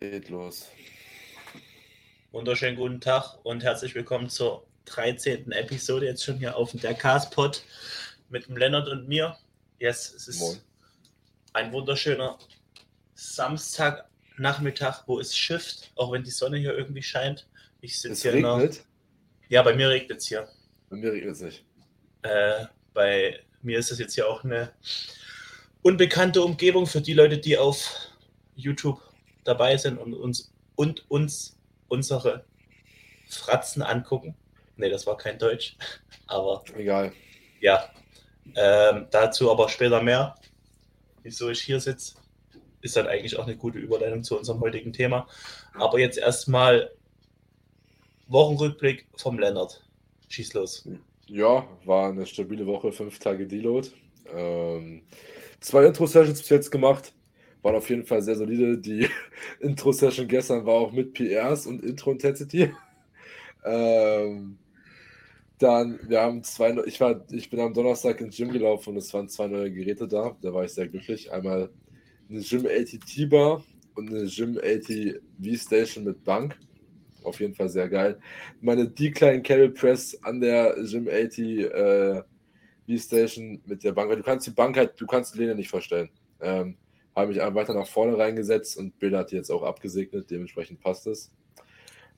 Geht los. Wunderschönen guten Tag und herzlich willkommen zur 13. Episode jetzt schon hier auf der Caspod mit dem Lennart und mir. Yes, es ist Moin. ein wunderschöner Samstagnachmittag, wo es schifft, auch wenn die Sonne hier irgendwie scheint. Ich sitze hier noch. regnet. Ja, bei mir regnet es hier. Bei mir regnet es nicht. Äh, bei mir ist das jetzt hier auch eine unbekannte Umgebung für die Leute, die auf YouTube dabei sind und uns, und uns unsere Fratzen angucken. Ne, das war kein Deutsch, aber Egal. ja, ähm, dazu aber später mehr. Wieso ich hier sitze, ist dann eigentlich auch eine gute Überleitung zu unserem heutigen Thema. Aber jetzt erstmal Wochenrückblick vom Lennart. Schieß los. Ja, war eine stabile Woche, fünf Tage Deload. Ähm, zwei Intro-Sessions bis jetzt gemacht. Waren auf jeden Fall sehr solide. Die Intro-Session gestern war auch mit PRs und Intro-Intensity. ähm, dann, wir haben zwei, ich, war, ich bin am Donnerstag ins Gym gelaufen und es waren zwei neue Geräte da. Da war ich sehr glücklich. Einmal eine Gym 80 T-Bar und eine Gym 80 V-Station mit Bank. Auf jeden Fall sehr geil. Meine Decline Carry Press an der Gym 80 äh, V-Station mit der Bank. weil Du kannst die Bank halt, du kannst die Lehne nicht verstellen. Ähm, habe mich weiter nach vorne reingesetzt und Bill hat die jetzt auch abgesegnet, dementsprechend passt es.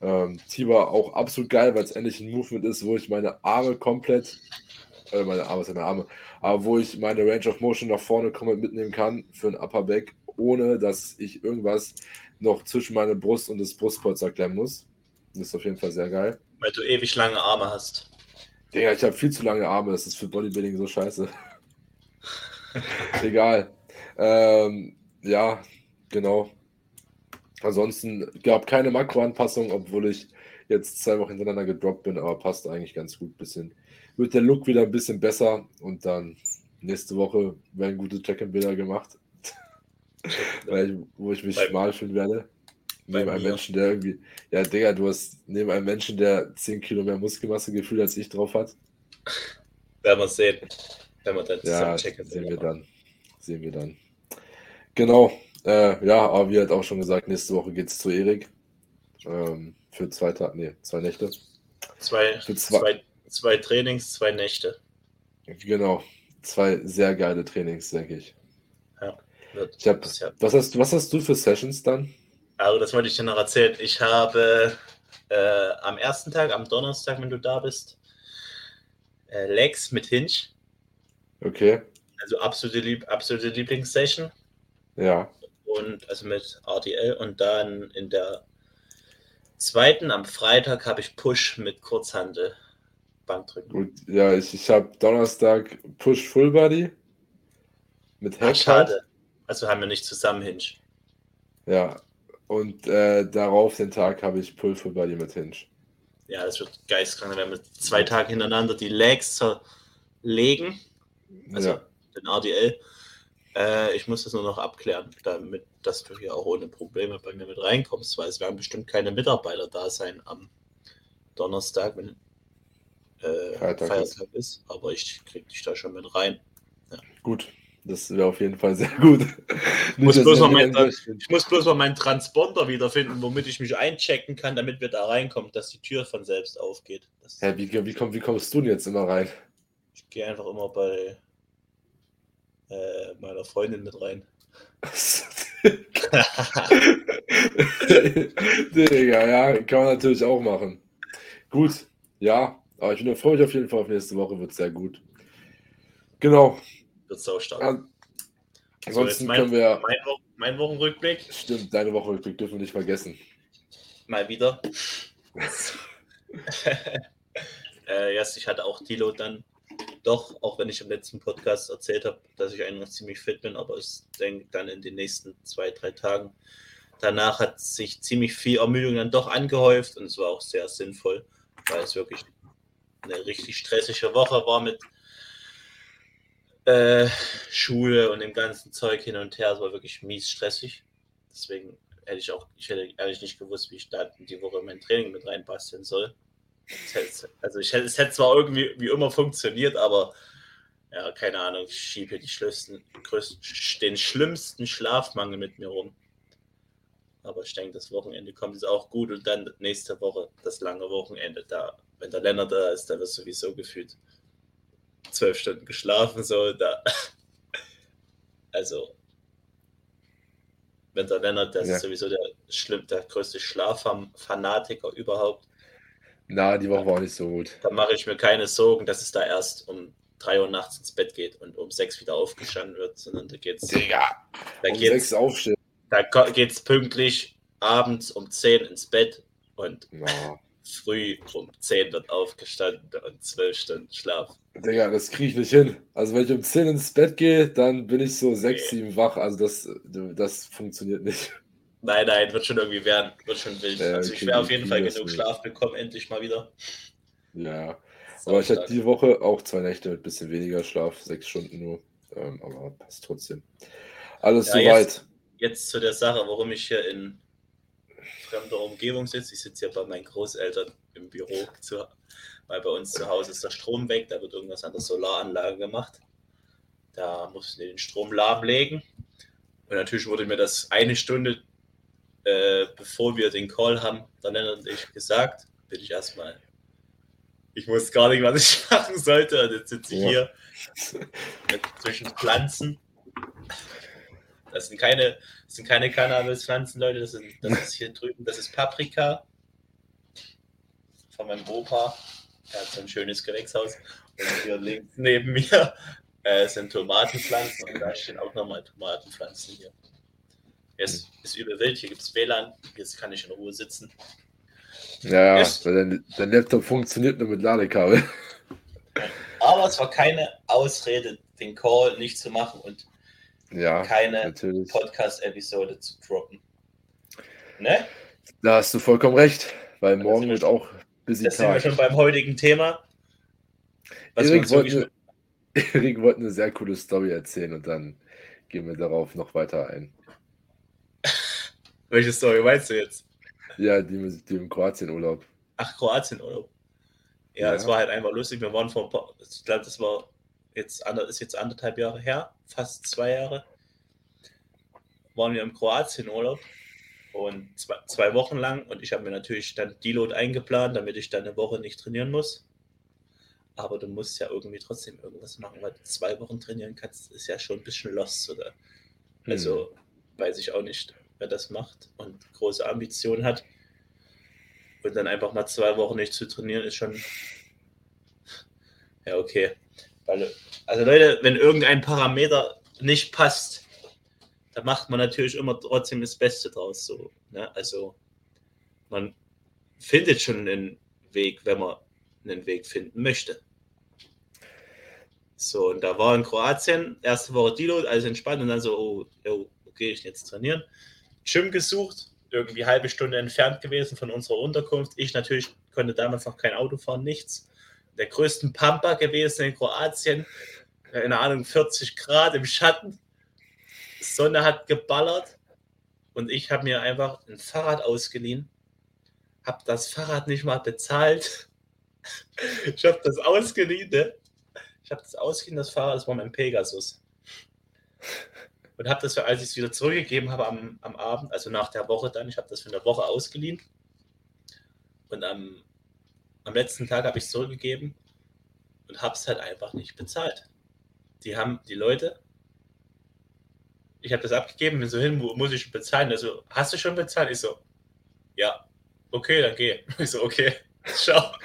Ähm, T-Bar auch absolut geil, weil es endlich ein Movement ist, wo ich meine Arme komplett, äh, meine Arme sind meine Arme, aber wo ich meine Range of Motion nach vorne komplett mitnehmen kann für ein Upper Back, ohne dass ich irgendwas noch zwischen meine Brust und das Brustpolster klemmen muss. Das ist auf jeden Fall sehr geil. Weil du ewig lange Arme hast. Digga, ich habe viel zu lange Arme, das ist für Bodybuilding so scheiße. Egal. Ähm, ja, genau. Ansonsten gab keine Makroanpassung, obwohl ich jetzt zwei Wochen hintereinander gedroppt bin, aber passt eigentlich ganz gut. Bisschen wird der Look wieder ein bisschen besser und dann nächste Woche werden gute Check-in-Bilder gemacht, ich, wo ich mich Bei- schmal fühlen werde. Neben einem. Menschen, der irgendwie, ja, Digga, du hast neben einem Menschen, der 10 Kilo mehr Muskelmasse gefühlt als ich drauf hat. Werden wir sehen. Wenn wir dann Ja, sehen wir dann. Sehen wir dann. Genau. Äh, ja, aber wie halt auch schon gesagt, nächste Woche geht es zu Erik. Ähm, für zwei Tage, nee, zwei Nächte. Zwei, zwei- zwei, zwei Trainings, zwei Nächte. Genau. Zwei sehr geile Trainings, denke ich. Wird Ich hab, was, hast, was hast du für Sessions dann? Also, das wollte ich dir noch erzählen. Ich habe äh, am ersten Tag, am Donnerstag, wenn du da bist, äh, Legs mit Hinge. Okay. Also absolute, Lieb absolute Lieblingssession. Ja. Und also mit RDL. Und dann in der zweiten, am Freitag, habe ich Push mit Kurzhandel. Bankdrücken. Gut. Ja, ich, ich habe Donnerstag Push Full Body. Mit Ach, Heck. schade. Also haben wir nicht zusammen Hinge. Ja. Und äh, darauf den Tag habe ich Pull Full Body mit Hinge. Ja, das wird geistkrank, wenn wir zwei Tage hintereinander die Legs zerlegen. Also ja. den RDL. Äh, ich muss das nur noch abklären, damit dass du hier auch ohne Probleme bei mir mit reinkommst, weil es werden bestimmt keine Mitarbeiter da sein am Donnerstag, wenn äh, Feiertag Feiertag, ist. Aber ich krieg dich da schon mit rein. Gut. Das wäre auf jeden Fall sehr gut. muss ich mein- enttäuscht bin. Ich muss bloß mal meinen Transponder wiederfinden, womit ich mich einchecken kann, damit wir da reinkommen, dass die Tür von selbst aufgeht. Hä, wie, wie, komm, wie kommst du denn jetzt immer rein? Ich gehe einfach immer bei äh, meiner Freundin mit rein. Digga, ja, kann man natürlich auch machen. Gut, ja, aber ich bin- freue mich auf jeden Fall auf nächste Woche, wird sehr gut. Genau. Wird sau stark. So, jetzt ansonsten mein, können wir, mein, Wo mein Wochenrückblick. stimmt, deine Woche dürfen wir nicht vergessen. Mal wieder. äh, yes, ich hatte auch Dilo dann doch, auch wenn ich im letzten Podcast erzählt habe, dass ich eigentlich ziemlich fit bin, aber ich denke dann in den nächsten zwei, drei Tagen. Danach hat sich ziemlich viel Ermüdung dann doch angehäuft und es war auch sehr sinnvoll, weil es wirklich eine richtig stressige Woche war mit äh, Schule und dem ganzen Zeug hin und her. Es war wirklich mies stressig. Deswegen hätte ich auch, ich hätte ehrlich nicht gewusst, wie ich da in die Woche mein Training mit reinbasteln soll. Also ich es hätte zwar irgendwie wie immer funktioniert, aber ja, keine Ahnung, ich schiebe die schlimmsten, größten, den schlimmsten Schlafmangel mit mir rum. Aber ich denke, das Wochenende kommt jetzt auch gut und dann nächste Woche das lange Wochenende. Da, wenn der Lennart da ist, da wird sowieso gefühlt zwölf Stunden geschlafen. So, da. Also, wenn der Lennart, das ja. ist sowieso der, schlimm, der größte Schlaffanatiker überhaupt. Na, die Woche war auch nicht so gut. Da mache ich mir keine Sorgen, dass es da erst um 3 Uhr nachts ins Bett geht und um 6 wieder aufgestanden wird, sondern da geht's. Digga, da um geht's, 6 aufstehen. Da geht es pünktlich abends um 10 ins Bett und ja. früh um 10 wird aufgestanden und 12 Stunden Schlaf. Digga, das kriege ich nicht hin. Also wenn ich um 10 ins Bett gehe, dann bin ich so 6, 7 wach. Also das, das funktioniert nicht. Nein, nein, wird schon irgendwie werden. Wird schon wild. Ja, also ich werde auf jeden Fall genug Schlaf bekommen, endlich mal wieder. Ja. Aber ich hatte die Woche auch zwei Nächte mit ein bisschen weniger Schlaf, sechs Stunden nur. Ähm, aber passt trotzdem. Alles ja, soweit. Jetzt, jetzt zu der Sache, warum ich hier in fremder Umgebung sitze. Ich sitze ja bei meinen Großeltern im Büro, zu, weil bei uns zu Hause ist der Strom weg. Da wird irgendwas an der Solaranlage gemacht. Da mussten wir den Strom lahmlegen. Und natürlich wurde mir das eine Stunde, äh, bevor wir den Call haben, dann und ich gesagt, bin ich erstmal. Ich wusste gar nicht, was ich machen sollte. Und jetzt sitze ich ja. hier mit, zwischen Pflanzen das sind keine, das sind keine Cannabispflanzen, Leute. Das, sind, das ist hier drüben, das ist Paprika von meinem Opa. Er hat so ein schönes Gewächshaus. Und hier links neben mir äh, sind Tomatenpflanzen und da stehen auch nochmal Tomatenpflanzen hier. Es ist übel wild, hier gibt es WLAN, jetzt kann ich in Ruhe sitzen. Ja, weil dein, dein Laptop funktioniert nur mit Ladekabel. Aber es war keine Ausrede, den Call nicht zu machen und ja, keine Podcast-Episode zu droppen. Ne? Da hast du vollkommen recht, weil also morgen wird auch busy Das Tag. sind wir schon beim heutigen Thema. Erik wollte, Erik wollte eine sehr coole Story erzählen und dann gehen wir darauf noch weiter ein. Welche Story meinst du jetzt? Ja, die mit dem Kroatien-Urlaub. Ach, Kroatien-Urlaub. Ja, es ja. war halt einfach lustig. Wir waren vor, ich glaube, das war jetzt, ist jetzt anderthalb Jahre her, fast zwei Jahre, waren wir im Kroatien-Urlaub und zwei, zwei, Wochen lang und ich habe mir natürlich dann Deload eingeplant, damit ich dann eine Woche nicht trainieren muss. Aber du musst ja irgendwie trotzdem irgendwas machen, weil du zwei Wochen trainieren kannst, ist ja schon ein bisschen lost. Oder? Also hm. weiß ich auch nicht, wer das macht und große Ambitionen hat. Und dann einfach mal zwei Wochen nicht zu trainieren, ist schon. Ja, okay. Weil, also Leute, wenn irgendein Parameter nicht passt, dann macht man natürlich immer trotzdem das Beste draus. So, ne? Also man findet schon einen Weg, wenn man einen Weg finden möchte. So, und da war in Kroatien, erste Woche Dilo, alles entspannt und dann so, oh, oh okay, ich jetzt trainieren. Gym gesucht, irgendwie halbe Stunde entfernt gewesen von unserer Unterkunft. Ich natürlich konnte damals noch kein Auto fahren, nichts der größten Pampa gewesen in Kroatien. Keine Ahnung, 40 Grad im Schatten. Sonne hat geballert. Und ich habe mir einfach ein Fahrrad ausgeliehen. Habe das Fahrrad nicht mal bezahlt. Ich habe das ausgeliehen. Ne? Ich habe das ausgeliehen, das Fahrrad, das war mein Pegasus. Und habe das, als ich es wieder zurückgegeben habe am, am Abend, also nach der Woche dann, ich habe das für eine Woche ausgeliehen. Und am am letzten Tag habe ich es zurückgegeben und habe es halt einfach nicht bezahlt. Die haben, die Leute, ich habe das abgegeben, bin so hin, wo muss ich bezahlen? Also, hast du schon bezahlt? Ich so, ja, okay, dann geh. Ich so, okay, schau.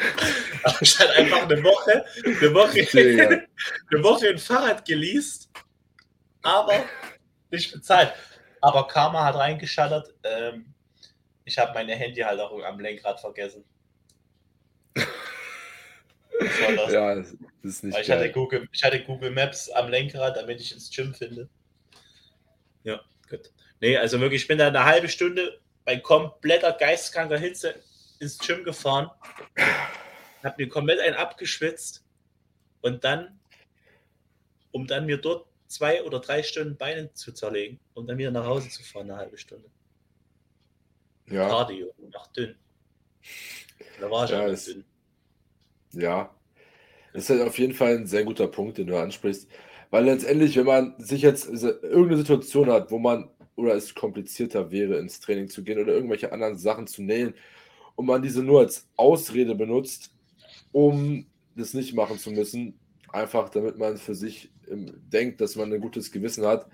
ich halt einfach eine Woche, eine Woche, eine Woche ein Fahrrad geleast, aber nicht bezahlt. Aber Karma hat reingeschattert. Ähm, ich habe meine Handyhalterung am Lenkrad vergessen. Das ja, das ist nicht ich hatte, Google, ich hatte Google Maps am Lenkrad, damit ich ins Gym finde. Ja, gut. Nee, also wirklich, ich bin da eine halbe Stunde bei kompletter geisteskranker Hitze ins Gym gefahren, habe mir komplett einen abgeschwitzt und dann, um dann mir dort zwei oder drei Stunden Beine zu zerlegen, um dann wieder nach Hause zu fahren, eine halbe Stunde. Ja. Cardio, nach dünn. Da war ich ja, auch dünn. Ja, das ist halt auf jeden Fall ein sehr guter Punkt, den du ansprichst. Weil letztendlich, wenn man sich jetzt irgendeine Situation hat, wo man oder es komplizierter wäre, ins Training zu gehen oder irgendwelche anderen Sachen zu nähen und man diese nur als Ausrede benutzt, um das nicht machen zu müssen, einfach damit man für sich denkt, dass man ein gutes Gewissen hat,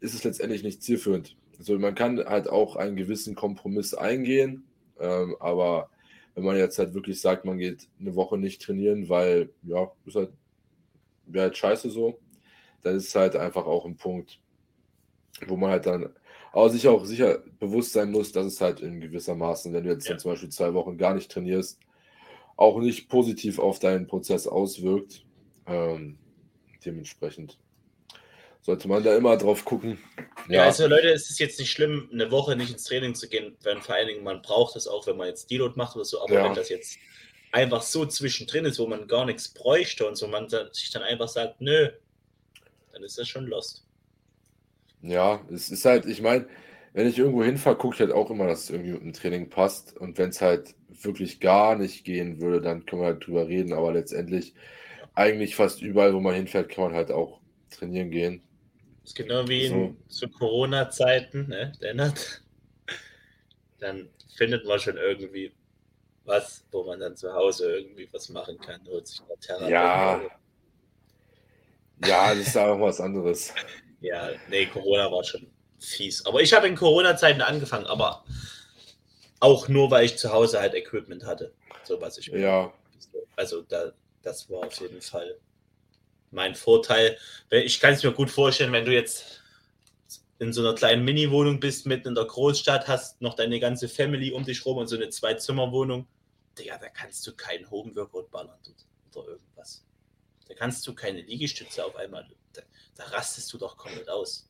ist es letztendlich nicht zielführend. Also man kann halt auch einen gewissen Kompromiss eingehen, ähm, aber wenn man jetzt halt wirklich sagt, man geht eine Woche nicht trainieren, weil ja, ist halt, wäre halt scheiße so, dann ist es halt einfach auch ein Punkt, wo man halt dann aber sich auch sicher bewusst sein muss, dass es halt in gewisser Maßen, wenn du jetzt ja. zum Beispiel zwei Wochen gar nicht trainierst, auch nicht positiv auf deinen Prozess auswirkt. Ähm, dementsprechend sollte man da immer drauf gucken. Ja. ja. also Leute, es ist jetzt nicht schlimm, eine Woche nicht ins Training zu gehen, wenn vor allen Dingen man braucht es auch, wenn man jetzt Deload macht oder so, aber ja. wenn das jetzt einfach so zwischendrin ist, wo man gar nichts bräuchte und so man sich dann einfach sagt, nö, dann ist das schon lost. Ja, es ist halt, ich meine, wenn ich irgendwo hinfahre, gucke ich halt auch immer, dass es irgendwie mit dem Training passt. Und wenn es halt wirklich gar nicht gehen würde, dann können wir halt drüber reden. Aber letztendlich, eigentlich fast überall, wo man hinfährt, kann man halt auch trainieren gehen. Das ist genau wie so. in, zu Corona-Zeiten, ne, Lennart? Dann findet man schon irgendwie was, wo man dann zu Hause irgendwie was machen kann. Holt sich eine Therapie. Ja. Ja, das ist auch was anderes. Ja, nee, Corona war schon fies. Aber ich habe in Corona-Zeiten angefangen, aber auch nur, weil ich zu Hause halt Equipment hatte. So was ich. Ja. Also da, das war auf jeden Fall mein Vorteil. Ich kann es mir gut vorstellen, wenn du jetzt in so einer kleinen Mini-Wohnung bist, mitten in der Großstadt, hast noch deine ganze Family um dich rum und so eine Zwei-Zimmer-Wohnung. Ja, da kannst du keinen Homeworkout ballern oder irgendwas. Da kannst du keine Liegestütze auf einmal da, da rastest du doch komplett aus.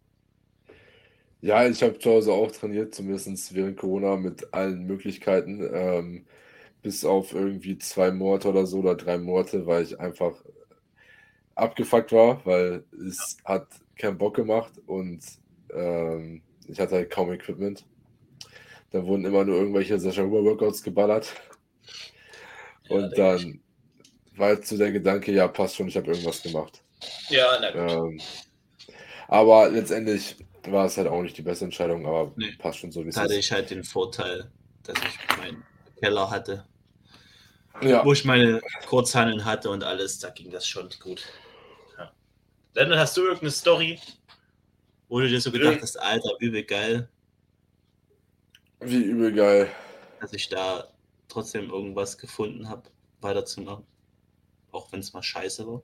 Ja, ich habe zu Hause auch trainiert, zumindest während Corona mit allen Möglichkeiten. Ähm, bis auf irgendwie zwei Monate oder so oder drei Monate, weil ich einfach abgefuckt war, weil es hat keinen Bock gemacht und ähm, ich hatte halt kaum Equipment. Da wurden immer nur irgendwelche Sascha Huber Workouts geballert. Und ja, dann war jetzt so der Gedanke, ja, passt schon, ich habe irgendwas gemacht. Ja, na gut. Ähm, aber letztendlich war es halt auch nicht die beste Entscheidung, aber nee. passt schon so wie es ist. hatte ich halt den Vorteil, dass ich meinen Keller hatte. Ja. Wo ich meine Kurzhandeln hatte und alles, da ging das schon gut. Ja. Dann hast du irgendeine Story, wo du dir so gedacht hast, Alter, übel geil. Wie übel geil. Dass ich da trotzdem irgendwas gefunden habe, weiterzumachen. Auch wenn es mal scheiße war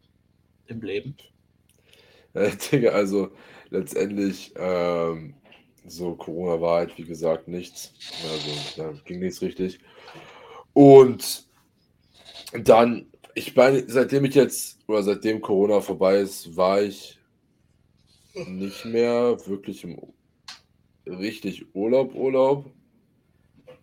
im Leben? Äh, Digga, also letztendlich, ähm, so Corona war halt, wie gesagt, nichts. Also da ging nichts richtig. Und dann, ich meine, seitdem ich jetzt, oder seitdem Corona vorbei ist, war ich nicht mehr wirklich im richtig Urlaub, Urlaub.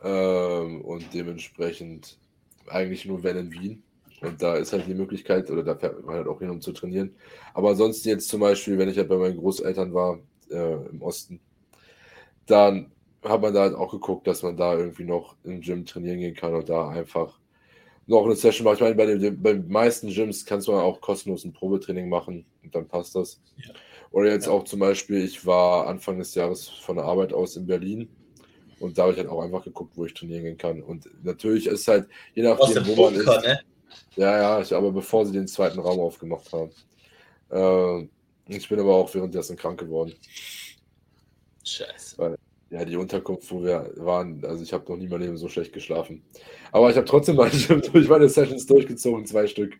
Ähm, und dementsprechend eigentlich nur wenn in Wien. Und da ist halt die Möglichkeit, oder da fährt man halt auch hin, um zu trainieren. Aber ansonsten jetzt zum Beispiel, wenn ich halt bei meinen Großeltern war, äh, im Osten, dann hat man da halt auch geguckt, dass man da irgendwie noch im Gym trainieren gehen kann und da einfach noch eine Session macht. Ich meine, bei den, bei den meisten Gyms kannst du auch kostenlos ein Probetraining machen und dann passt das. Ja. Oder jetzt ja. auch zum Beispiel, ich war Anfang des Jahres von der Arbeit aus in Berlin und da habe ich halt auch einfach geguckt, wo ich trainieren gehen kann. Und natürlich ist halt, je nachdem, wo man ist. Ne? Ja, ja, ich, aber bevor sie den zweiten Raum aufgemacht haben. Äh, ich bin aber auch währenddessen krank geworden. Scheiße. Weil, ja, die Unterkunft, wo wir waren, also ich habe noch nie mein Leben so schlecht geschlafen. Aber ich habe trotzdem meine, durch meine Sessions durchgezogen, zwei Stück.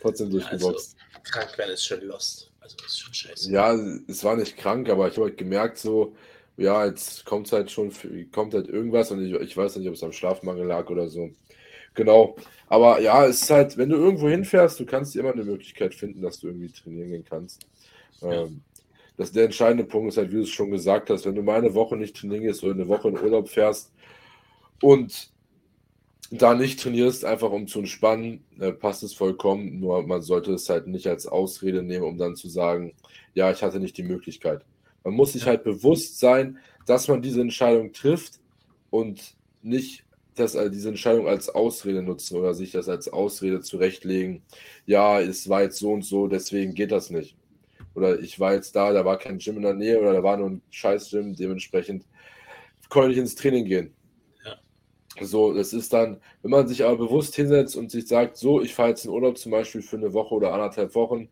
Trotzdem durchgeboxt. Also, krank werden ist schon lost. Also das ist schon scheiße. Ja, es war nicht krank, aber ich habe halt gemerkt, so, ja, jetzt kommt halt schon, kommt halt irgendwas und ich, ich weiß nicht, ob es am Schlafmangel lag oder so. Genau. Aber ja, es ist halt, wenn du irgendwo hinfährst, du kannst immer eine Möglichkeit finden, dass du irgendwie trainieren gehen kannst. Ja. Ähm, das, der entscheidende Punkt ist halt, wie du es schon gesagt hast, wenn du mal eine Woche nicht trainieren gehst oder eine Woche in Urlaub fährst und da nicht trainierst, einfach um zu entspannen, äh, passt es vollkommen. Nur man sollte es halt nicht als Ausrede nehmen, um dann zu sagen, ja, ich hatte nicht die Möglichkeit. Man muss sich halt bewusst sein, dass man diese Entscheidung trifft und nicht das, äh, diese Entscheidung als Ausrede nutzen oder sich das als Ausrede zurechtlegen. Ja, es war jetzt so und so, deswegen geht das nicht. Oder ich war jetzt da, da war kein Gym in der Nähe oder da war nur ein scheiß Gym, dementsprechend konnte ich ins Training gehen. Ja. So, das ist dann, wenn man sich aber bewusst hinsetzt und sich sagt, so, ich fahre jetzt in Urlaub zum Beispiel für eine Woche oder anderthalb Wochen,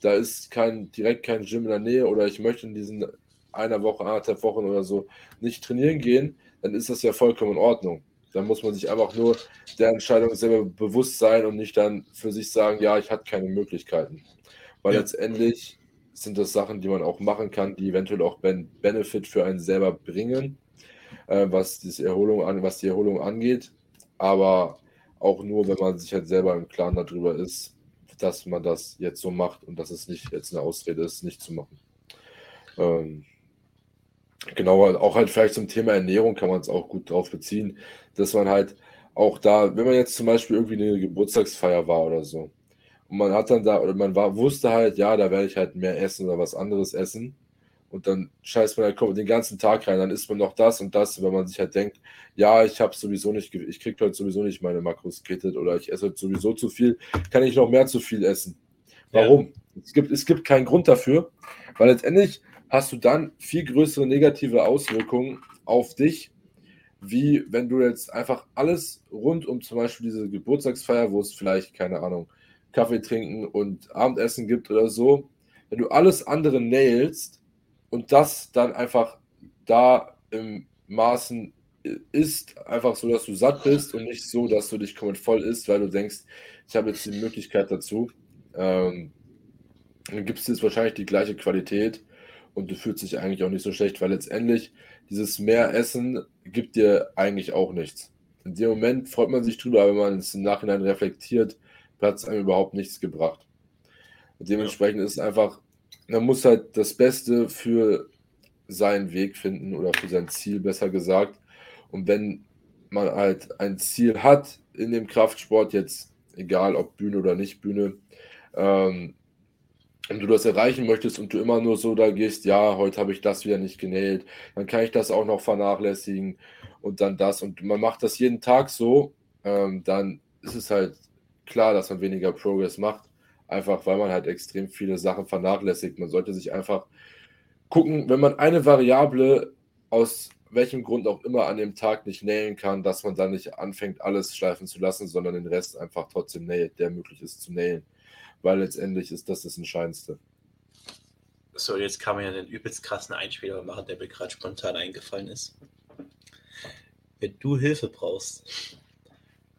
da ist kein, direkt kein Gym in der Nähe oder ich möchte in diesen einer Woche, anderthalb Wochen oder so nicht trainieren gehen, dann ist das ja vollkommen in Ordnung. Dann muss man sich einfach nur der Entscheidung selber bewusst sein und nicht dann für sich sagen, ja, ich hatte keine Möglichkeiten. Weil ja. letztendlich sind das Sachen, die man auch machen kann, die eventuell auch ben Benefit für einen selber bringen, äh, was, die Erholung an, was die Erholung angeht. Aber auch nur, wenn man sich halt selber im Klaren darüber ist, dass man das jetzt so macht und dass es nicht jetzt eine Ausrede ist, nicht zu machen. Ähm, genau, auch halt vielleicht zum Thema Ernährung kann man es auch gut drauf beziehen, dass man halt auch da, wenn man jetzt zum Beispiel irgendwie eine Geburtstagsfeier war oder so, und man hat dann da, oder man war, wusste halt, ja, da werde ich halt mehr essen oder was anderes essen. Und dann scheißt man halt den ganzen Tag rein, dann isst man noch das und das, wenn man sich halt denkt, ja, ich habe sowieso nicht, ich kriege heute sowieso nicht meine Makros gekittet oder ich esse heute sowieso zu viel, kann ich noch mehr zu viel essen. Warum? Ja. Es, gibt, es gibt keinen Grund dafür, weil letztendlich hast du dann viel größere negative Auswirkungen auf dich, wie wenn du jetzt einfach alles rund um zum Beispiel diese Geburtstagsfeier, wo es vielleicht, keine Ahnung, Kaffee trinken und Abendessen gibt oder so, wenn du alles andere nailst und das dann einfach da im Maßen ist, einfach so, dass du satt bist und nicht so, dass du dich komplett voll isst, weil du denkst, ich habe jetzt die Möglichkeit dazu, ähm, dann gibt es jetzt wahrscheinlich die gleiche Qualität und du fühlst dich eigentlich auch nicht so schlecht, weil letztendlich dieses mehr Essen gibt dir eigentlich auch nichts. In dem Moment freut man sich drüber, wenn man es im Nachhinein reflektiert, hat es einem überhaupt nichts gebracht. Und dementsprechend ja. ist es einfach, man muss halt das Beste für seinen Weg finden oder für sein Ziel, besser gesagt. Und wenn man halt ein Ziel hat in dem Kraftsport, jetzt egal ob Bühne oder nicht Bühne, ähm, und du das erreichen möchtest und du immer nur so da gehst, ja, heute habe ich das wieder nicht genäht, dann kann ich das auch noch vernachlässigen und dann das und man macht das jeden Tag so, ähm, dann ist es halt klar, dass man weniger Progress macht, einfach weil man halt extrem viele Sachen vernachlässigt. Man sollte sich einfach gucken, wenn man eine Variable aus welchem Grund auch immer an dem Tag nicht nähen kann, dass man dann nicht anfängt, alles schleifen zu lassen, sondern den Rest einfach trotzdem näht, der möglich ist zu nähen. Weil letztendlich ist das das Entscheidendste. So, jetzt kann man ja den übelst krassen Einspieler machen, der mir gerade spontan eingefallen ist. Wenn du Hilfe brauchst,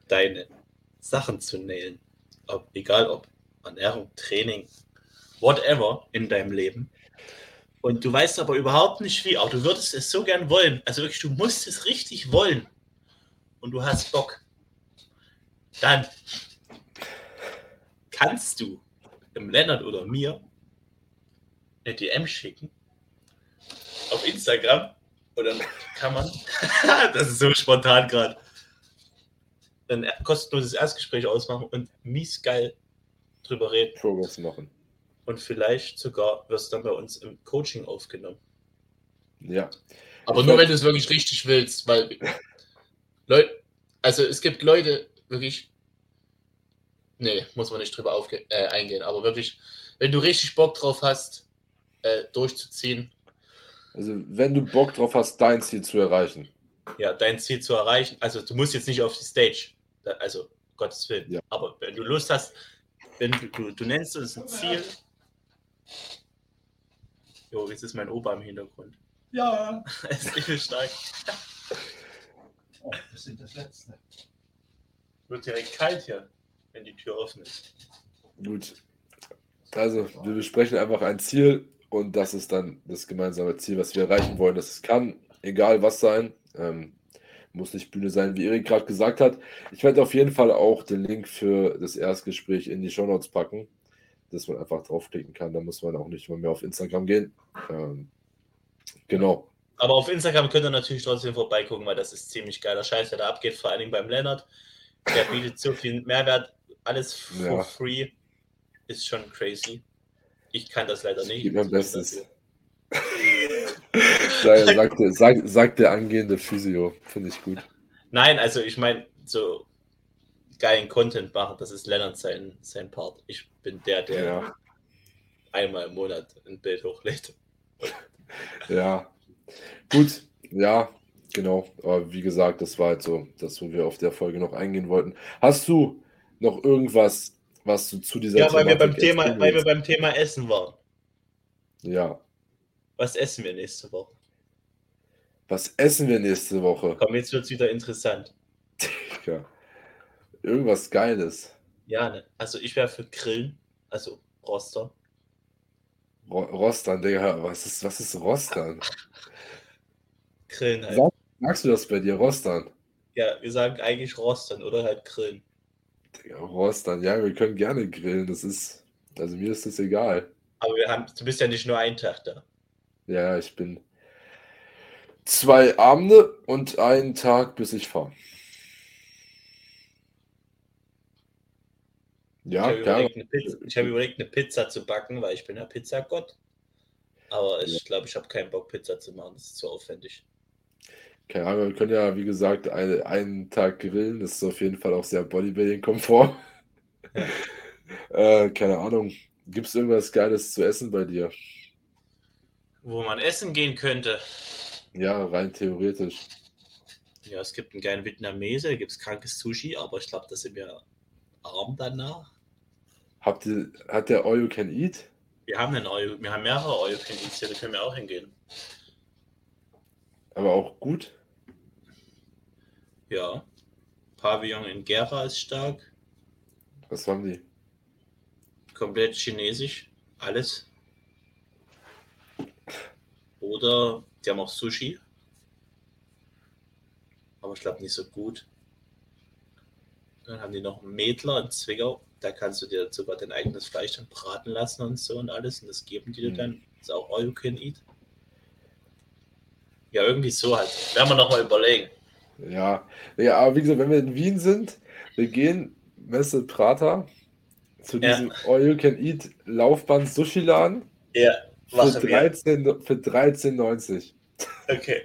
deine Sachen zu nailen. Ob, egal ob Ernährung, Training, whatever in deinem Leben. Und du weißt aber überhaupt nicht wie, aber du würdest es so gern wollen. Also wirklich, du musst es richtig wollen. Und du hast Bock. Dann kannst du dem Lennart oder mir eine DM schicken auf Instagram dann kann man, das ist so spontan gerade, ein kostenloses Erstgespräch ausmachen und mies geil drüber reden. Progress machen. Und vielleicht sogar wirst du dann bei uns im Coaching aufgenommen. Ja. Aber ich nur wenn du es wirklich richtig willst, weil Leute, also es gibt Leute, wirklich, nee, muss man nicht drüber aufge äh, eingehen, aber wirklich, wenn du richtig Bock drauf hast, äh, durchzuziehen. Also wenn du Bock drauf hast, dein Ziel zu erreichen. Ja, dein Ziel zu erreichen. Also du musst jetzt nicht auf die Stage. Also, Gottes Willen. Ja. Aber wenn du Lust hast, wenn du, du, du nennst uns ein Ziel. Jo, jetzt ist mein Opa im Hintergrund. Ja. es ist nicht stark. Oh, wir sind das Letzte. Wird direkt kalt hier, wenn die Tür offen ist. Gut. Also, wir besprechen einfach ein Ziel und das ist dann das gemeinsame Ziel, was wir erreichen wollen. Das kann egal was sein. Ähm, muss nicht Bühne sein, wie Erik gerade gesagt hat. Ich werde auf jeden Fall auch den Link für das Erstgespräch in die Show Notes packen, dass man einfach draufklicken kann. Da muss man auch nicht mal mehr auf Instagram gehen. Ähm, genau. Aber auf Instagram könnt ihr natürlich trotzdem vorbeigucken, weil das ist ziemlich geiler Scheiß, der da abgeht, vor allen Dingen beim Lennart. Der bietet so viel Mehrwert, alles for ja. free. Ist schon crazy. Ich kann das leider nicht. Gib mein Bestes. sagt, der, sagt, sagt der angehende Physio. Finde ich gut. Nein, also ich meine, so geilen Content machen, das ist Lennart sein, sein Part. Ich bin der, der ja. einmal im Monat ein Bild hochlädt. Ja. Gut, ja, genau. Aber wie gesagt, das war halt so, das, wo wir auf der Folge noch eingehen wollten. Hast du noch irgendwas, was du zu dieser Ja, weil wir, beim Thema, weil wir beim Thema Essen waren. Ja. Was essen wir nächste Woche? Was essen wir nächste Woche? Komm, jetzt wird es wieder interessant. Ja. Irgendwas Geiles. Ja, ne? Also ich wäre für Grillen, also Roster. Ro Rostern, Digga. Was ist, was ist Rostern? Grillen halt. Sag- Sagst du das bei dir, Rostern? Ja, wir sagen eigentlich Rostern oder halt Grillen. Digga, Rostern, ja, wir können gerne grillen. Das ist, also mir ist das egal. Aber wir haben, du bist ja nicht nur einen Tag da. Ja, ich bin zwei Abende und einen Tag, bis ich fahre. Ja, ich habe überlegt, eine Pizza- ich hab überlegt, eine Pizza zu backen, weil ich bin ja Pizzagott. Aber ich glaube, ich habe keinen Bock, Pizza zu machen. Das ist zu aufwendig. Keine Ahnung, wir können ja, wie gesagt, eine, einen Tag grillen. Das ist auf jeden Fall auch sehr Bodybuilding-Komfort. äh, keine Ahnung. Gibt es irgendwas Geiles zu essen bei dir? Wo man essen gehen könnte. Ja, rein theoretisch. Ja, es gibt einen geilen Vietnamese, da gibt es krankes Sushi, aber ich glaube, da sind wir arm danach. Habt ihr, hat der All You Can Eat? Wir haben einen All, wir haben mehrere All You Can Eats hier, da können wir auch hingehen. Aber auch gut? Ja. Pavillon in Gera ist stark. Was haben die? Komplett chinesisch. Alles. Oder die haben auch Sushi. Aber ich glaube nicht so gut. Dann haben die noch einen Mädler in Zwickau. Da kannst du dir sogar dein eigenes Fleisch dann braten lassen und so und alles. Und das geben die dir Mhm. dann. Das ist auch all you can eat. Ja, irgendwie so halt. Werden wir nochmal überlegen. Ja. ja, aber wie gesagt, wenn wir in Wien sind, wir gehen Messe Prater zu Ja. diesem All You Can Eat Laufband Sushi Laden Ja, für machen wir. 13 für 13,90. Okay.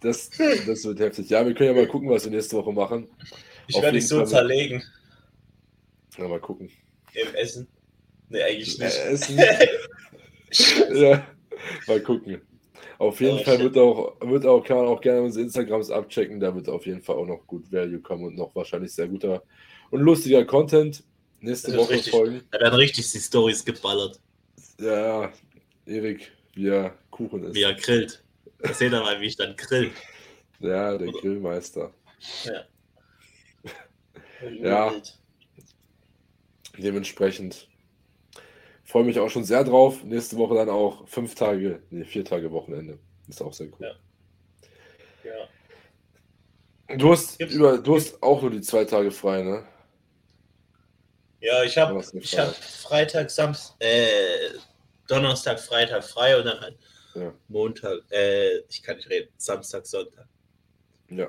Das, das wird heftig. Ja, wir können ja mal gucken, was wir nächste Woche machen. Ich werde dich so Fall. zerlegen Ja, mal gucken. im Essen. Nee, eigentlich nicht. Äh, Essen. ja, mal gucken. Auf jeden Oh, Fall shit. wird auch, wird auch, kann man auch gerne unsere Instagrams abchecken. Da wird auf jeden Fall auch noch gut Value kommen und noch wahrscheinlich sehr guter und lustiger Content. Nächste Woche richtig. folgen. Da werden richtig die Stories geballert, Ja, Erik, wie er Kuchen ist. wie er grillt. Ihr mal, wie ich dann grill. Ja, der Oder- Grillmeister. Ja. Ja. Dementsprechend freue mich auch schon sehr drauf. Nächste Woche dann auch fünf Tage, nee, vier Tage Wochenende. Ist auch sehr cool. Ja. Ja. Du hast, über, du hast auch nur die zwei Tage frei, ne? Ja, ich habe ich hab Freitag, Samstag, äh, Donnerstag, Freitag frei und dann halt Ja. Montag, äh, ich kann nicht reden, Samstag, Sonntag. Ja.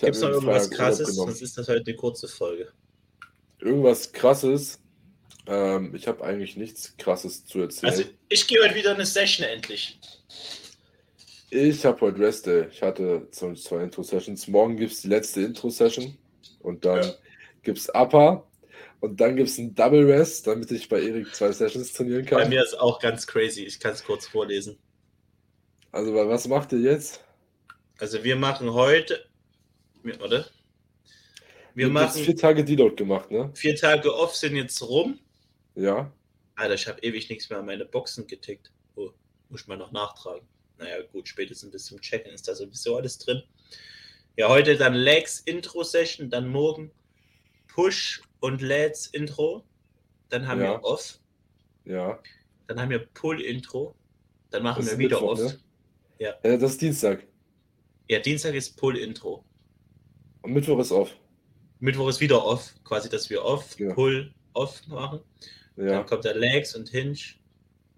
Gibt es noch irgendwas krasses? Sonst ist das heute eine kurze Folge. Irgendwas krasses. Ähm, ich habe eigentlich nichts krasses zu erzählen. Also, ich gehe heute wieder eine Session endlich. Ich habe heute Rest Day. Ich hatte zum- zwei Intro-Sessions. Morgen gibt es die letzte Intro-Session und dann Ja. Gibt es Upper und dann gibt es einen Double Rest, damit ich bei Erik zwei Sessions trainieren Bei kann. mir ist auch ganz crazy. Ich kann es kurz vorlesen. Also, wa- was macht ihr jetzt? Also, wir machen heute, oder? Wir jetzt machen vier Tage Deload gemacht, ne? vier Tage off, sind jetzt rum. Ja. Alter, ich habe ewig nichts mehr an meine Boxen getickt. Oh, muss ich mal noch nachtragen. Naja, gut, spätestens bis zum Checken ist da sowieso alles drin. Ja, heute dann Legs Intro Session, dann morgen Push und Lads Intro. Dann haben Ja. wir Off. Ja. Dann haben wir Pull Intro. Dann machen Das wir wieder Mittwoch, Off. ne? Ja. Äh, das ist Dienstag. Ja, Dienstag ist Pull Intro. Und Mittwoch ist off. Mittwoch ist wieder Off. Quasi, dass wir Off, Ja. Pull, Off machen. Ja. Dann kommt der Legs und Hinge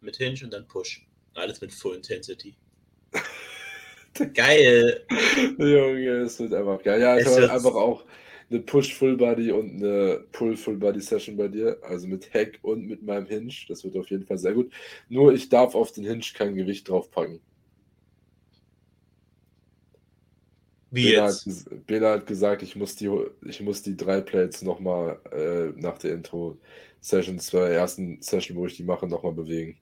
mit Hinge und dann Push. Alles mit Full Intensity. Geil. Junge, es wird einfach geil. Ja, ich Es habe wird- einfach auch eine Push Full Body und eine Pull Full Body Session bei dir. Also mit Hack und mit meinem Hinge. Das wird auf jeden Fall sehr gut. Nur ich darf auf den Hinge kein Gewicht draufpacken. Wie Bela hat, jetzt? ges- Bela hat gesagt, ich muss die, ich muss die drei Plates nochmal äh, nach der Intro-Session, zur ersten Session, wo ich die mache, nochmal bewegen.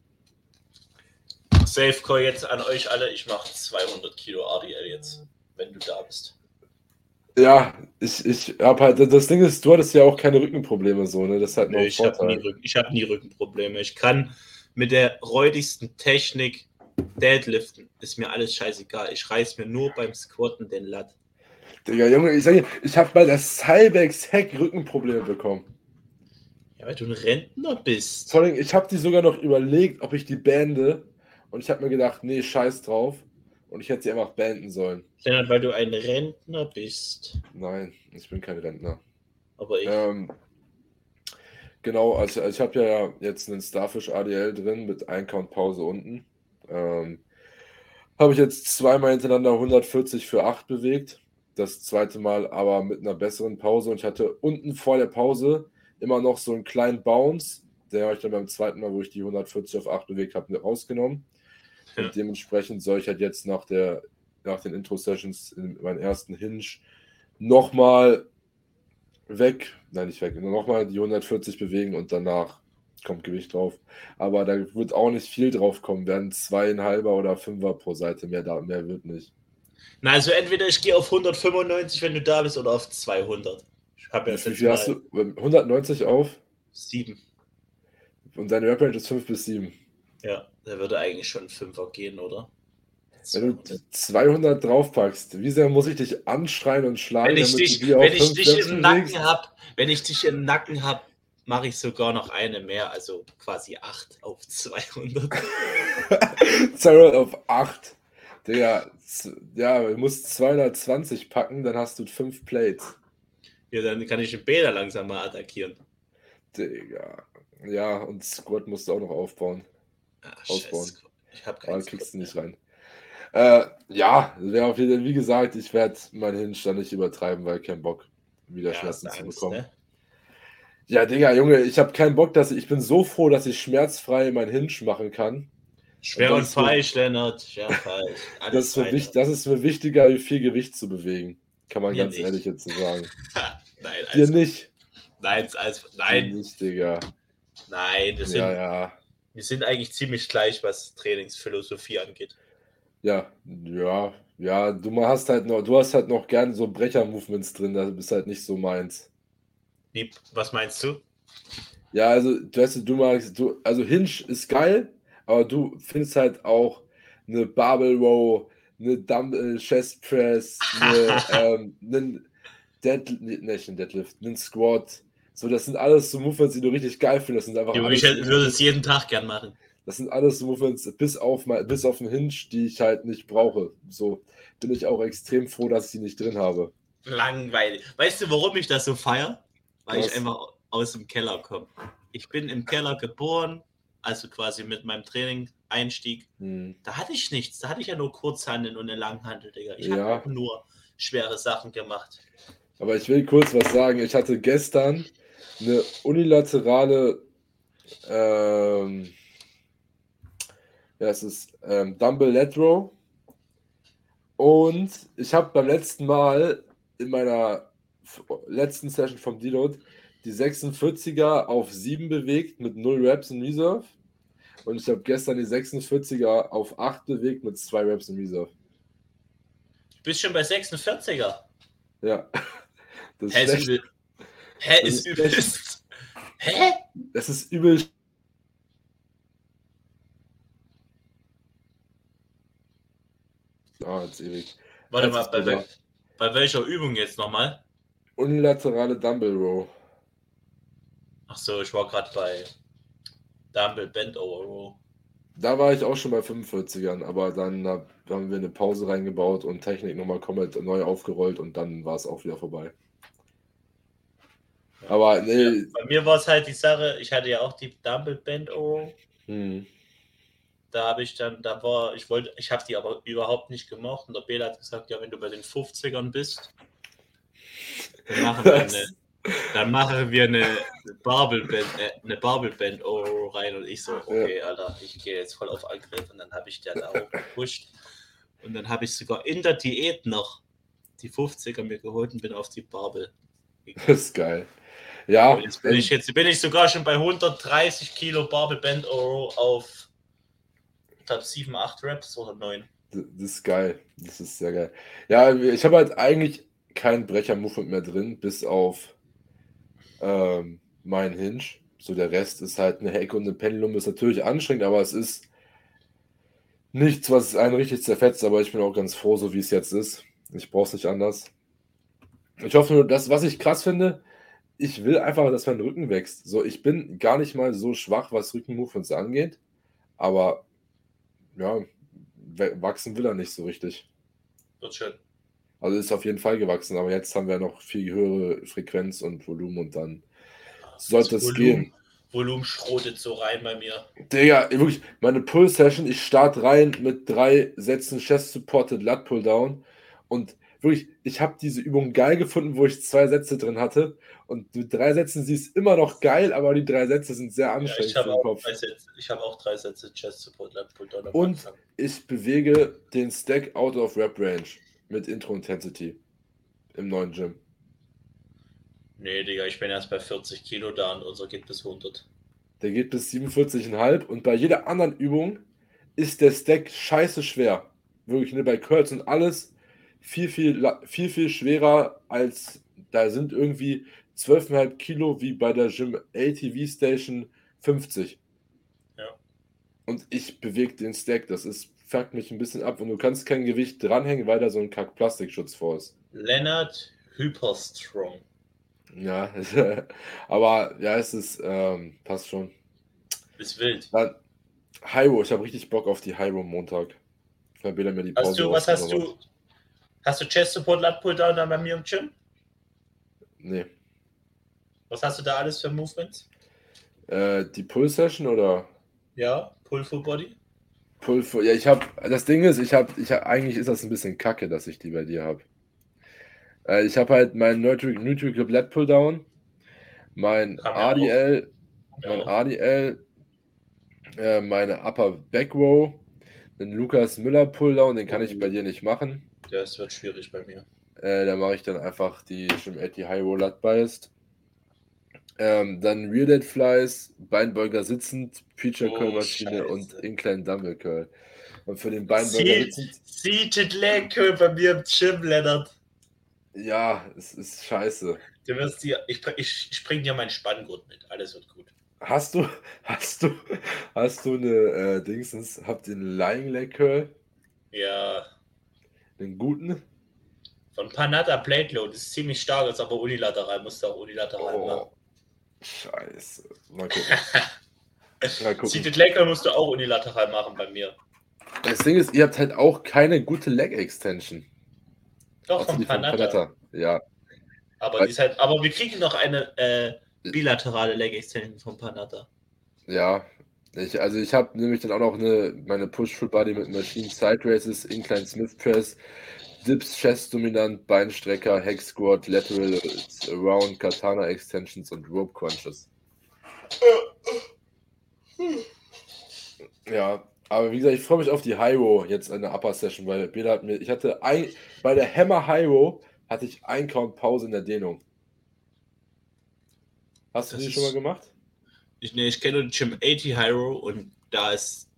Safe Call jetzt an euch alle. Ich mache 200 Kilo RDL jetzt, wenn du da bist. Ja, ich, ich habe halt, das Ding ist, du hattest ja auch keine Rückenprobleme so, ne? Das noch Nee, ich habe nie, Vorteil. Rücken, ich hab nie Rückenprobleme. Ich kann mit der räudigsten Technik Deadliften. Ist mir alles scheißegal. Ich reiß mir nur beim Squatten den Latt. Digga, Junge, ich sag dir, ich habe bei der Cybex Hack Rückenprobleme bekommen. Ja, weil du ein Rentner bist. Vor allem, ich habe die sogar noch überlegt, ob ich die bände. Und ich habe mir gedacht, nee, scheiß drauf. Und ich hätte sie einfach beenden sollen. Lennart, weil du ein Rentner bist. Nein, ich bin kein Rentner. Aber ich. Ähm, genau, also ich habe ja jetzt einen Starfish ADL drin mit Eincount-Pause unten. Ähm, habe ich jetzt zweimal hintereinander 140 für 8 bewegt. Das zweite Mal aber mit einer besseren Pause. Und ich hatte unten vor der Pause immer noch so einen kleinen Bounce. Der habe ich dann beim zweiten Mal, wo ich die 140 auf 8 bewegt habe, rausgenommen. Ja. Und dementsprechend soll ich halt jetzt nach, der, nach den Intro-Sessions in meinen ersten Hinge nochmal weg, nein, nicht weg, nochmal die 140 bewegen und danach kommt Gewicht drauf. Aber da wird auch nicht viel drauf kommen, werden zweieinhalber oder fünfer pro Seite, mehr, da, mehr wird nicht. Na, also entweder ich gehe auf 195, wenn du da bist, oder auf 200. Ich habe ja Wie viel hast du? 190 auf sieben. und deine Rap-Range ist 5 bis 7. Ja, da würde eigentlich schon Fünfer gehen, oder? Wenn du die 200 draufpackst, wie sehr muss ich dich anschreien und schlagen, Wenn ich dich, wenn ich dich im? Nacken habe, wenn ich dich im Nacken habe, mache ich sogar noch eine mehr, also quasi 8 auf 200. 200 auf 8. Digga, ja, du musst 220 packen, dann hast du 5 Plates. Ja, dann kann ich den Bäder langsam mal attackieren. Digga. Ja, und Squad musst du auch noch aufbauen. Ach, Ausbauen. scheiße. Ich habe keinen kriegst du nicht rein. Äh, ja, wäre auf jeden Fall, wie gesagt, ich werde meinen Hinge dann nicht übertreiben, weil kein Bock, wieder. Ja, Schmerzen zu bekommen. ne? Ja, Digga, Junge, ich habe keinen Bock, dass ich, ich bin so froh, dass ich schmerzfrei mein Hinge machen kann. Schwer Und und das ist so- falsch, Lennart. Schwer und falsch. Das ist, mir fein. wichtig, das ist mir wichtiger, wie viel Gewicht zu bewegen. Kann man Mir ganz nicht. ehrlich jetzt so sagen. Nein, Dir nicht. nein, Dir nein, nicht, Digga. nein. Sind, Ja, ja. Wir sind eigentlich ziemlich gleich, was Trainingsphilosophie angeht. Ja, ja, ja, du hast halt noch, du hast halt noch gern so Brecher-Movements drin, das ist halt nicht so meins. Wie, was meinst du? Ja, also, du weißt, du magst, du, also Hinge ist geil, aber du findest halt auch eine Barbell Row, eine Dumbbell Chest Press, eine, ähm, einen Dead, nee, nicht einen Deadlift, einen Squat. So, das sind alles so Movements, die du richtig geil findest. Das sind einfach alles ich würde es jeden Tag gern machen. Das sind alles so Movements, bis auf, mein, bis auf den Hinge, die ich halt nicht brauche. So bin ich auch extrem froh, dass ich die nicht drin habe. Langweilig. Weißt du, warum ich das so feier? Weil Was? ich einfach aus dem Keller komme. Ich bin im Keller geboren, also quasi mit meinem Training Einstieg. Hm. Da hatte ich nichts. Da hatte ich ja nur Kurzhandel und eine Langhandel, Digga. Ich Ja. habe nur schwere Sachen gemacht. Aber ich will kurz was sagen. Ich hatte gestern eine unilaterale, ähm, ja, es ist ähm, Dumbbell Lat Row. Und ich habe beim letzten Mal in meiner letzten Session vom Deload die 46er auf 7 bewegt mit 0 Reps in Reserve. Und ich habe gestern die 46er auf 8 bewegt mit 2 Reps in Reserve. Du bist schon bei 46er. Ja. Das ist, übel. Hä, Das ist ist übel. Hä? das ist übel. Ah, jetzt ewig. Warte mal, bei, wel bei welcher Übung jetzt nochmal? Unilaterale Dumbbell Row. Ach so, ich war gerade bei Dumble Bend Over Row. Da war ich auch schon bei 45ern, aber dann hab, haben wir eine Pause reingebaut und Technik nochmal komplett neu aufgerollt und dann war es auch wieder vorbei. Aber nee, Bei mir war es halt die Sache, ich hatte ja auch die Dumble Over Row. hm, Da habe ich dann, da war, ich wollte, ich habe die aber überhaupt nicht gemocht und der Bela hat gesagt, ja, wenn du bei den 50ern bist, dann machen wir eine, dann machen wir eine Barbelband, äh, eine Barbelband Oro rein und ich so, okay, Alter, ich gehe jetzt voll auf Angriff und dann habe ich der da auch gepusht und dann habe ich sogar in der Diät noch die 50er mir geholt und bin auf die Barbel. Das ist geil. Ja, jetzt bin ich, jetzt bin ich sogar schon bei 130 Kilo Barbel Band Euro auf ich glaub, 7, 8 Reps oder 9. Das ist geil. Das ist sehr geil. Ja, ich habe halt eigentlich kein Brecher-Movement mehr drin, bis auf ähm, meinen Hinge. So der Rest ist halt eine Hecke und eine Pendulum. Ist natürlich anstrengend, aber es ist nichts, was einen richtig zerfetzt. Aber ich bin auch ganz froh, so wie es jetzt ist. Ich brauche es nicht anders. Ich hoffe nur, dass, was ich krass finde, ich will einfach, dass mein Rücken wächst. So, ich bin gar nicht mal so schwach, was Rückenmovements angeht. Aber ja, wachsen will er nicht so richtig. Wird schön. Also ist auf jeden Fall gewachsen, aber jetzt haben wir noch viel höhere Frequenz und Volumen und dann sollte es gehen. Volumen schrotet so rein bei mir. Digga, wirklich, meine Pull-Session, ich starte rein mit drei Sätzen Chest-Supported Lat Pull-Down und wirklich, ich habe diese Übung geil gefunden, wo ich zwei Sätze drin hatte und mit drei Sätzen sie ist immer noch geil, aber die drei Sätze sind sehr Ja, anstrengend ich habe Kopf. drei Sätze- ich hab auch drei Sätze Chest Support Lat Pull Down Und Anfang. ich bewege den Stack out of Rep Range mit Intro Intensity im neuen Gym. Nee, Digga, ich bin erst bei 40 Kilo da und unser geht bis 100. Der geht bis 47,5 und bei jeder anderen Übung ist der Stack scheiße schwer. Wirklich, ne, bei Curls und alles viel, viel, viel, viel schwerer als, da sind irgendwie 12,5 Kilo wie bei der Gym ATV Station 50. Ja. Und ich bewege den Stack, das ist, fuckt mich ein bisschen ab und du kannst kein Gewicht dranhängen, weil da so ein Kack Plastikschutz vor ist. Leonard Hyperstrong. Ja, aber ja, es ist, ähm, passt schon. Ist wild. Dann Hyro, ich habe richtig Bock auf die Hyro Montag. Bela mir die Hast Pause du, was hast du? Hast du Chest Support Lat Pull Down dann bei mir im Gym? Nee. Was hast du da alles für Movements? Äh, die Pull Session oder Ja, Pull Full Body. Pull for, Ja, ich habe. Das Ding ist, ich habe. Ich hab, eigentlich ist das ein bisschen kacke, dass ich die bei dir habe. Äh, ich habe halt meinen Nutri Nutri Grip Lat Pull Down, mein ADL, Ja, mein ADL, äh, meine Upper Back Row, den Lukas Müller Pull Down, den kann ich bei dir nicht machen. Das wird schwierig bei mir. Äh, da mache ich dann einfach die Jim 80 High Roll Biased. Ähm, dann Rear Dead Flies, Beinbeuger sitzend, Preacher Curl Oh, Maschine Scheiße. und Incline Dumbbell Curl. Und für den Beinbeuger sitzend, Seated Leg Curl bei mir im Gym, Leonard. ja, es ist scheiße. Du wirst dir, ich, ich, ich bring dir meinen Spanngurt mit. Alles wird gut. Hast du, hast du, hast du eine äh, Dingsens, habt ihr einen Lying Leg Curl? Ja, Den guten? von Panata Plate Load ist ziemlich stark, ist aber unilateral, musst du auch unilateral machen. Oh, scheiße. Mal gucken. Mal gucken. Seated Leg musst du auch unilateral machen bei mir. Das Ding ist, ihr habt halt auch keine gute Leg Extension. Doch, von die von Panata. Panetta. Ja, Aber, ist halt, aber wir kriegen noch eine äh, bilaterale Leg Extension von Panata. Ja, ich, also ich habe nämlich dann auch noch eine, meine Push-Full-Body mit Machine Side Races, Incline Smith Press, Dips, Chest Dominant, Beinstrecker, Hex Squat, Lateral Around, Katana Extensions und Rope Crunches. Ja, aber wie gesagt, ich freue mich auf die Hyro jetzt in der Upper Session, weil Bela hat mir, ich hatte ein, bei der Hammer Hyro hatte ich ein Count Pause in der Dehnung. Hast du Das die schon mal gemacht? Ich, nee, ich kenne nur Gym 80 Hyro und da ist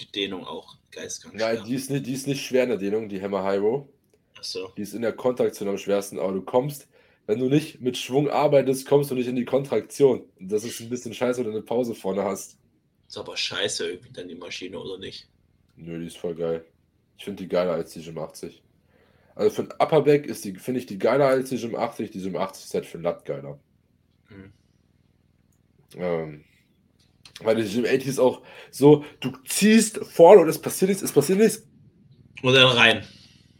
die Dehnung auch geistkrank. Nein, schwer. die ist nicht, die ist nicht schwer in der Dehnung, die Hammer Hyro. Achso. Die ist in der Kontraktion am schwersten, aber du kommst, wenn du nicht mit Schwung arbeitest, kommst du nicht in die Kontraktion. Und das ist ein bisschen scheiße, wenn du eine Pause vorne hast. Ist aber scheiße irgendwie dann die Maschine, oder nicht? Nö, die ist voll geil. Ich finde die geiler als die Gym 80. Also für den Upperback ist die, finde ich die geiler als die Gym 80. Die Gym 80 ist halt für den Lat geiler. Hm. Ähm, weil die Gym 80 ist auch so, du ziehst vorne und es passiert nichts, es passiert nichts. Und dann rein.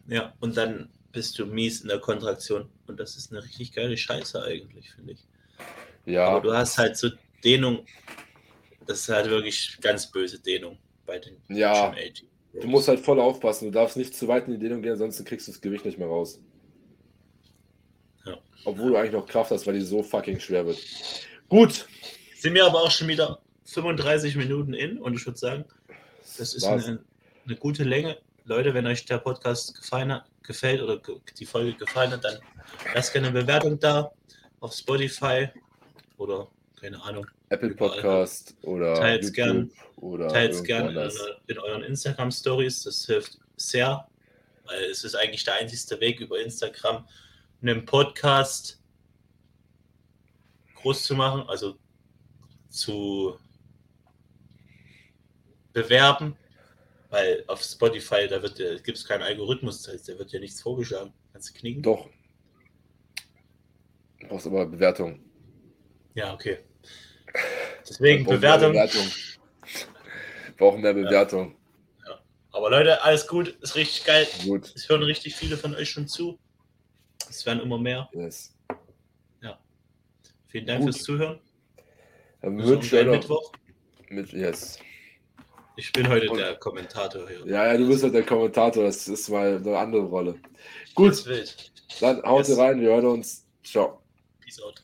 Ja, und dann bist du mies in der Kontraktion. Und das ist eine richtig geile Scheiße eigentlich, finde ich. Ja, Aber du hast halt so Dehnung. Das ist halt wirklich ganz böse Dehnung bei den Ja. Gym 80. du musst halt voll aufpassen. Du darfst nicht zu weit in die Dehnung gehen, ansonsten kriegst du das Gewicht nicht mehr raus. Ja. Obwohl du eigentlich noch Kraft hast, weil die so fucking schwer wird. Gut. Sind wir aber auch schon wieder 35 Minuten in und ich würde sagen, das ist eine, eine gute Länge. Leute, wenn euch der Podcast gefallen hat, gefällt oder die Folge gefallen hat, dann lasst gerne eine Bewertung da auf Spotify oder keine Ahnung. Apple. Podcast oder Teilt's YouTube gern. oder Teilt es irgendwo gerne in, in euren Instagram Stories. Das hilft sehr, weil es ist eigentlich der einzigste Weg über Instagram, einen Podcast groß zu machen, also zu bewerben, weil auf Spotify da wird gibt es keinen Algorithmus, das heißt, da wird ja nichts vorgeschlagen. Kannst du knicken? Doch. Du brauchst aber Bewertung. Ja, okay. Deswegen Bewertung. Bewertung. Wir brauchen mehr Bewertung. Aber Leute, alles gut, ist richtig geil. Gut. Es hören richtig viele von euch schon zu. Es werden immer mehr. Yes. Vielen Dank Gut. fürs Zuhören. Dann Wir wünsche hören ich am noch Mittwoch. mit, yes. Ich bin heute Und- der Kommentator hier. Ja, ja, du bist halt der Kommentator, das ist mal eine andere Rolle. Gut. Dann haut Yes. rein, wir hören uns. Ciao. Peace out.